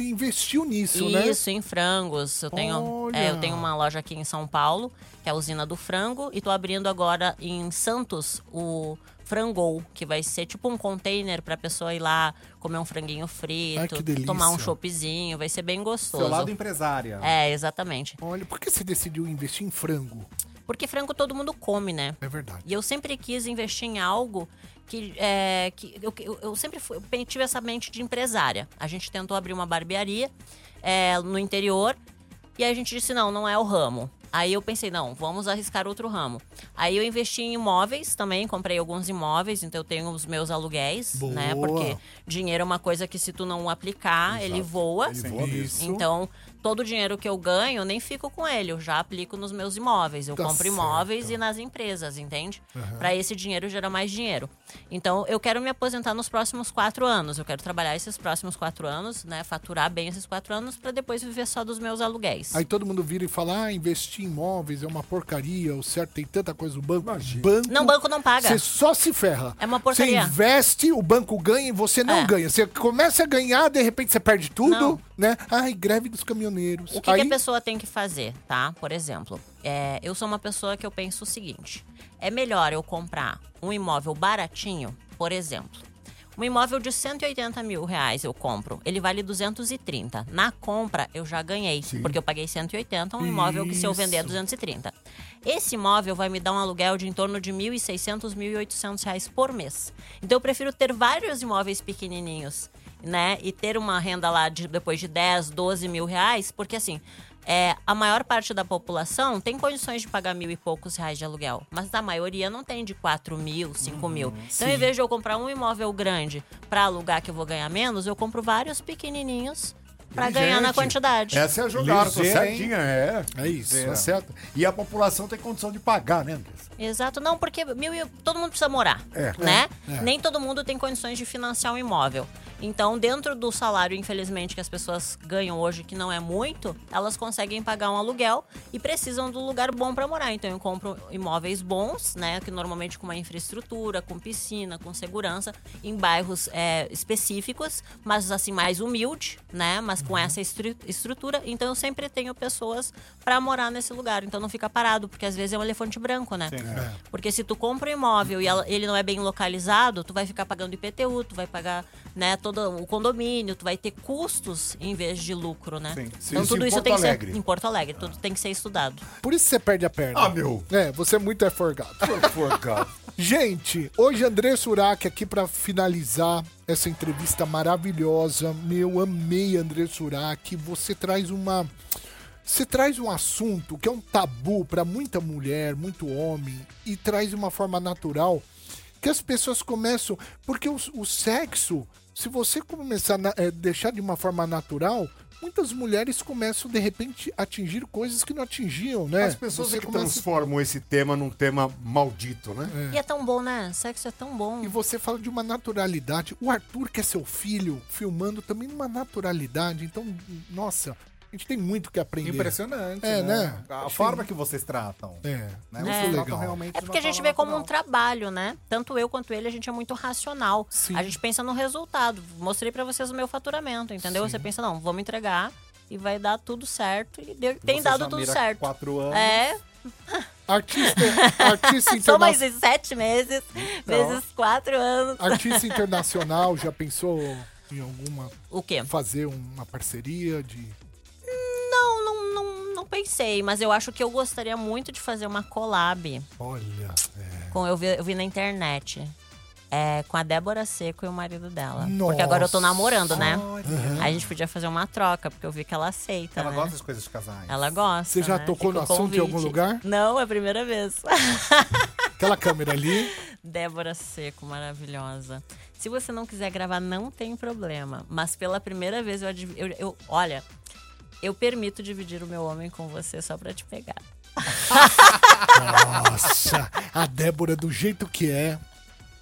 investiu nisso, né? Isso, em frangos. Eu tenho, é, eu tenho uma loja aqui em São Paulo, que é a usina do frango, e tô abrindo agora em Santos o Frangol, que vai ser tipo um container pra pessoa ir lá comer um franguinho frito, Ai, tomar um choppzinho, vai ser bem gostoso. Seu lado empresária. É, exatamente. Olha, por que você decidiu investir em frango? Porque frango todo mundo come, né? É verdade. E eu sempre quis investir em algo que. É, que eu, eu, eu sempre fui- eu tive essa mente de empresária. A gente tentou abrir uma barbearia é, no interior e aí a gente disse: não, não é o ramo. Aí eu pensei, não, vamos arriscar outro ramo. Aí eu investi em imóveis também, comprei alguns imóveis, então eu tenho os meus aluguéis, né? Boa. Porque dinheiro é uma coisa que se tu não aplicar, ele voa. Ele voa. Então, todo o dinheiro que eu ganho, eu nem fico com ele, eu já aplico nos meus imóveis. Eu Tá compro certo. imóveis e nas empresas, entende? Pra esse dinheiro gerar mais dinheiro. Então, eu quero me aposentar nos próximos quatro anos. Eu quero trabalhar esses próximos quatro anos, né? Faturar bem esses quatro anos pra depois viver só dos meus aluguéis. Aí todo mundo vira e fala: ah, investir em imóveis é uma porcaria, o certo tem tanta coisa no banco. Imagina. Banco, Não, banco não paga. Você só se ferra. É uma porcaria. Você investe, o banco ganha e você não É. ganha. Você começa a ganhar, de repente você perde tudo, Não. Né? Ai, greve dos caminhoneiros. O que, Aí, que a pessoa tem que fazer, tá? Por exemplo, é, eu sou uma pessoa que eu penso o seguinte: é melhor eu comprar um imóvel baratinho, por exemplo. Um imóvel de 180 mil reais eu compro, ele vale 230. Na compra eu já ganhei, porque eu paguei 180, um imóvel que se eu vender é 230. Esse imóvel vai me dar um aluguel de em torno de 1.600, 1.800 reais por mês. Então eu prefiro ter vários imóveis pequenininhos, né? E ter uma renda lá de, depois de 10, 12 mil reais, porque assim, é, a maior parte da população tem condições de pagar mil e poucos reais de aluguel, mas a maioria não tem de 4 mil, 5 mil. Então, em vez de eu comprar um imóvel grande para alugar que eu vou ganhar menos, eu compro vários pequenininhos para ganhar na quantidade. Essa é a jogada, tá certinha, é. É isso. Tá certo. E a população tem condição de pagar, né, Andressa? Exato, não, porque mil e- todo mundo precisa morar, É. né? É. Nem todo mundo tem condições de financiar um imóvel. Então, dentro do salário, infelizmente, que as pessoas ganham hoje, que não é muito, elas conseguem pagar um aluguel e precisam do lugar bom para morar. Então, eu compro imóveis bons, né? Que normalmente com uma infraestrutura, com piscina, com segurança, em bairros é, específicos, mas assim, mais humilde, né? Mas com essa estru- estrutura. Então, eu sempre tenho pessoas para morar nesse lugar. Então, não fica parado, porque às vezes é um elefante branco, né? Porque se tu compra um imóvel e ele não é bem localizado, tu vai ficar pagando IPTU, tu vai pagar né, todo o condomínio, tu vai ter custos em vez de lucro, né? Sim. Então Isso tudo isso Porto tem que Alegre. ser em Porto Alegre, tudo tem que ser estudado. Por isso você perde a perna. Ah, meu. É, você é muito é forgado. Forgado. Gente, hoje André Surak aqui pra finalizar essa entrevista maravilhosa. Meu, amei André Surak. Você traz uma você traz um assunto que é um tabu pra muita mulher, muito homem e traz de uma forma natural que as pessoas começam, porque o, o sexo, se você começar a eh, deixar de uma forma natural, muitas mulheres começam de repente a atingir coisas que não atingiam, né? As pessoas Você é que começa- transformam esse tema num tema maldito, né? E é tão bom, né? Sexo é tão bom. E você fala de uma naturalidade. O Arthur, que é seu filho, filmando também numa naturalidade. Então, nossa, a gente tem muito que aprender. Impressionante, É, né? né? A forma que vocês tratam. É, né? muito É. legal. realmente É porque a gente vê como um trabalho, né? Tanto eu quanto ele, a gente é muito racional. Sim. A gente pensa no resultado. Mostrei pra vocês o meu faturamento, entendeu? Você pensa, não, vamos entregar e vai dar tudo certo. E deu- tem dado tudo certo. Quatro anos. É, Artista, (laughs) artista, só mais interna... sete meses, vezes quatro anos. artista (laughs) internacional, já pensou em alguma. O quê? Fazer uma parceria de. Não, pensei, mas eu acho que eu gostaria muito de fazer uma collab Olha. é. com eu vi, eu vi na internet. É, com a Débora Seco e o marido dela. Nossa. Porque agora eu tô namorando, né? Olha. Aí a gente podia fazer uma troca, porque eu vi que ela aceita. Ela né? gosta das coisas de casais. Ela gosta. Você já né? tocou Fica no assunto em algum lugar? Não, é a primeira vez. (laughs) Aquela câmera ali. Débora Seco, maravilhosa. Se você não quiser gravar, não tem problema. Mas pela primeira vez eu, adv- eu, eu- olha, eu permito dividir o meu homem com você só pra te pegar. Nossa, a Débora, do jeito que é.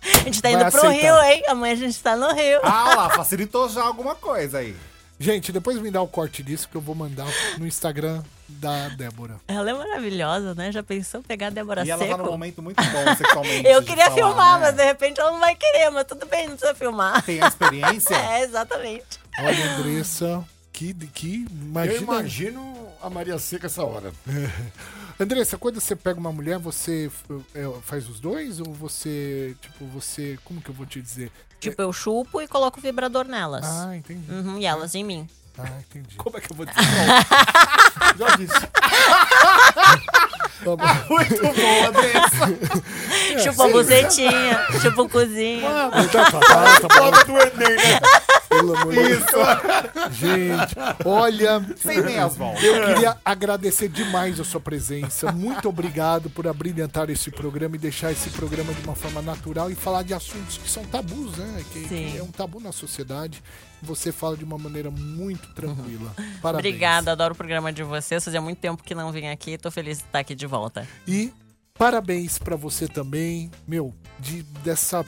A gente tá Vai indo pro aceitar. Rio, hein? Amanhã a gente tá no Rio. Ah lá, facilitou já alguma coisa aí. Gente, depois me dá o corte disso que eu vou mandar no Instagram da Débora. Ela é maravilhosa, né? Já pensou pegar a Débora E ela Seco? tá num momento muito bom sexualmente. Eu queria falar, filmar, né? mas de repente ela não vai querer, mas tudo bem, não precisa filmar. Tem a experiência? (laughs) É, exatamente. Olha, Andressa, que, que imagina. Eu imagino a Maria Seca essa hora. (laughs) Andressa, quando você pega uma mulher, você é, faz os dois ou você, tipo, você, como que eu vou te dizer? Tipo, eu chupo e coloco o vibrador nelas. Ah, entendi. Uhum, e elas em mim. Ah, entendi. Como é que eu vou (laughs) dizer? Já disse. (laughs) Muito bom, Andressa. Chupa a bucetinha, chupa o cozinho. Tá, tá, tá, tá bom. Prova do Enem, né? Pelo amor de Deus. Gente, olha. Sem meias voltas. Eu queria agradecer demais a sua presença. Muito obrigado por abrilhantar esse programa e deixar esse programa de uma forma natural e falar de assuntos que são tabus, né? Que, Sim. que é um tabu na sociedade. Você fala de uma maneira muito tranquila. Parabéns. Obrigada, adoro o programa de vocês. Fazia muito tempo que não vim aqui, tô feliz de estar aqui de volta. E parabéns pra você também, meu, de, dessa,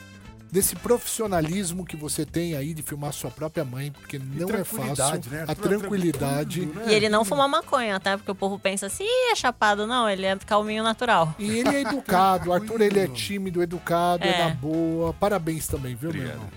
desse profissionalismo que você tem aí de filmar sua própria mãe, porque não é fácil. né? A tranquilidade. E ele não fuma maconha, tá? Porque o povo pensa assim, "Ih, é chapado. Não, ele é calminho natural. E ele é educado, o Arthur ele é tímido, educado, é, É. na boa. Parabéns também, viu, meu irmão?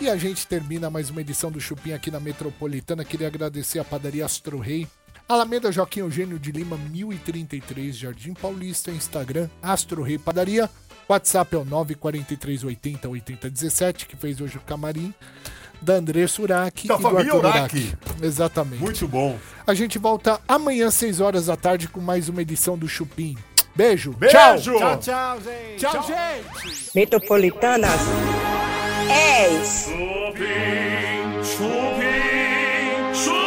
E a gente termina mais uma edição do Chupim aqui na Metropolitana. Queria agradecer a padaria Astro Rei. Alameda Joaquim Eugênio de Lima, 1033, Jardim Paulista, Instagram, Astro Rei Padaria. WhatsApp é o 94380 8017, que fez hoje o camarim. Da Andressa Urach Da e do família Arthur Urach. Urach. Exatamente. Muito bom. A gente volta amanhã, 6 horas da tarde, com mais uma edição do Chupim. Beijo. Beijo. Tchau. Tchau, tchau, gente. Tchau, gente. Metropolitanas 10. Chupim, chupim.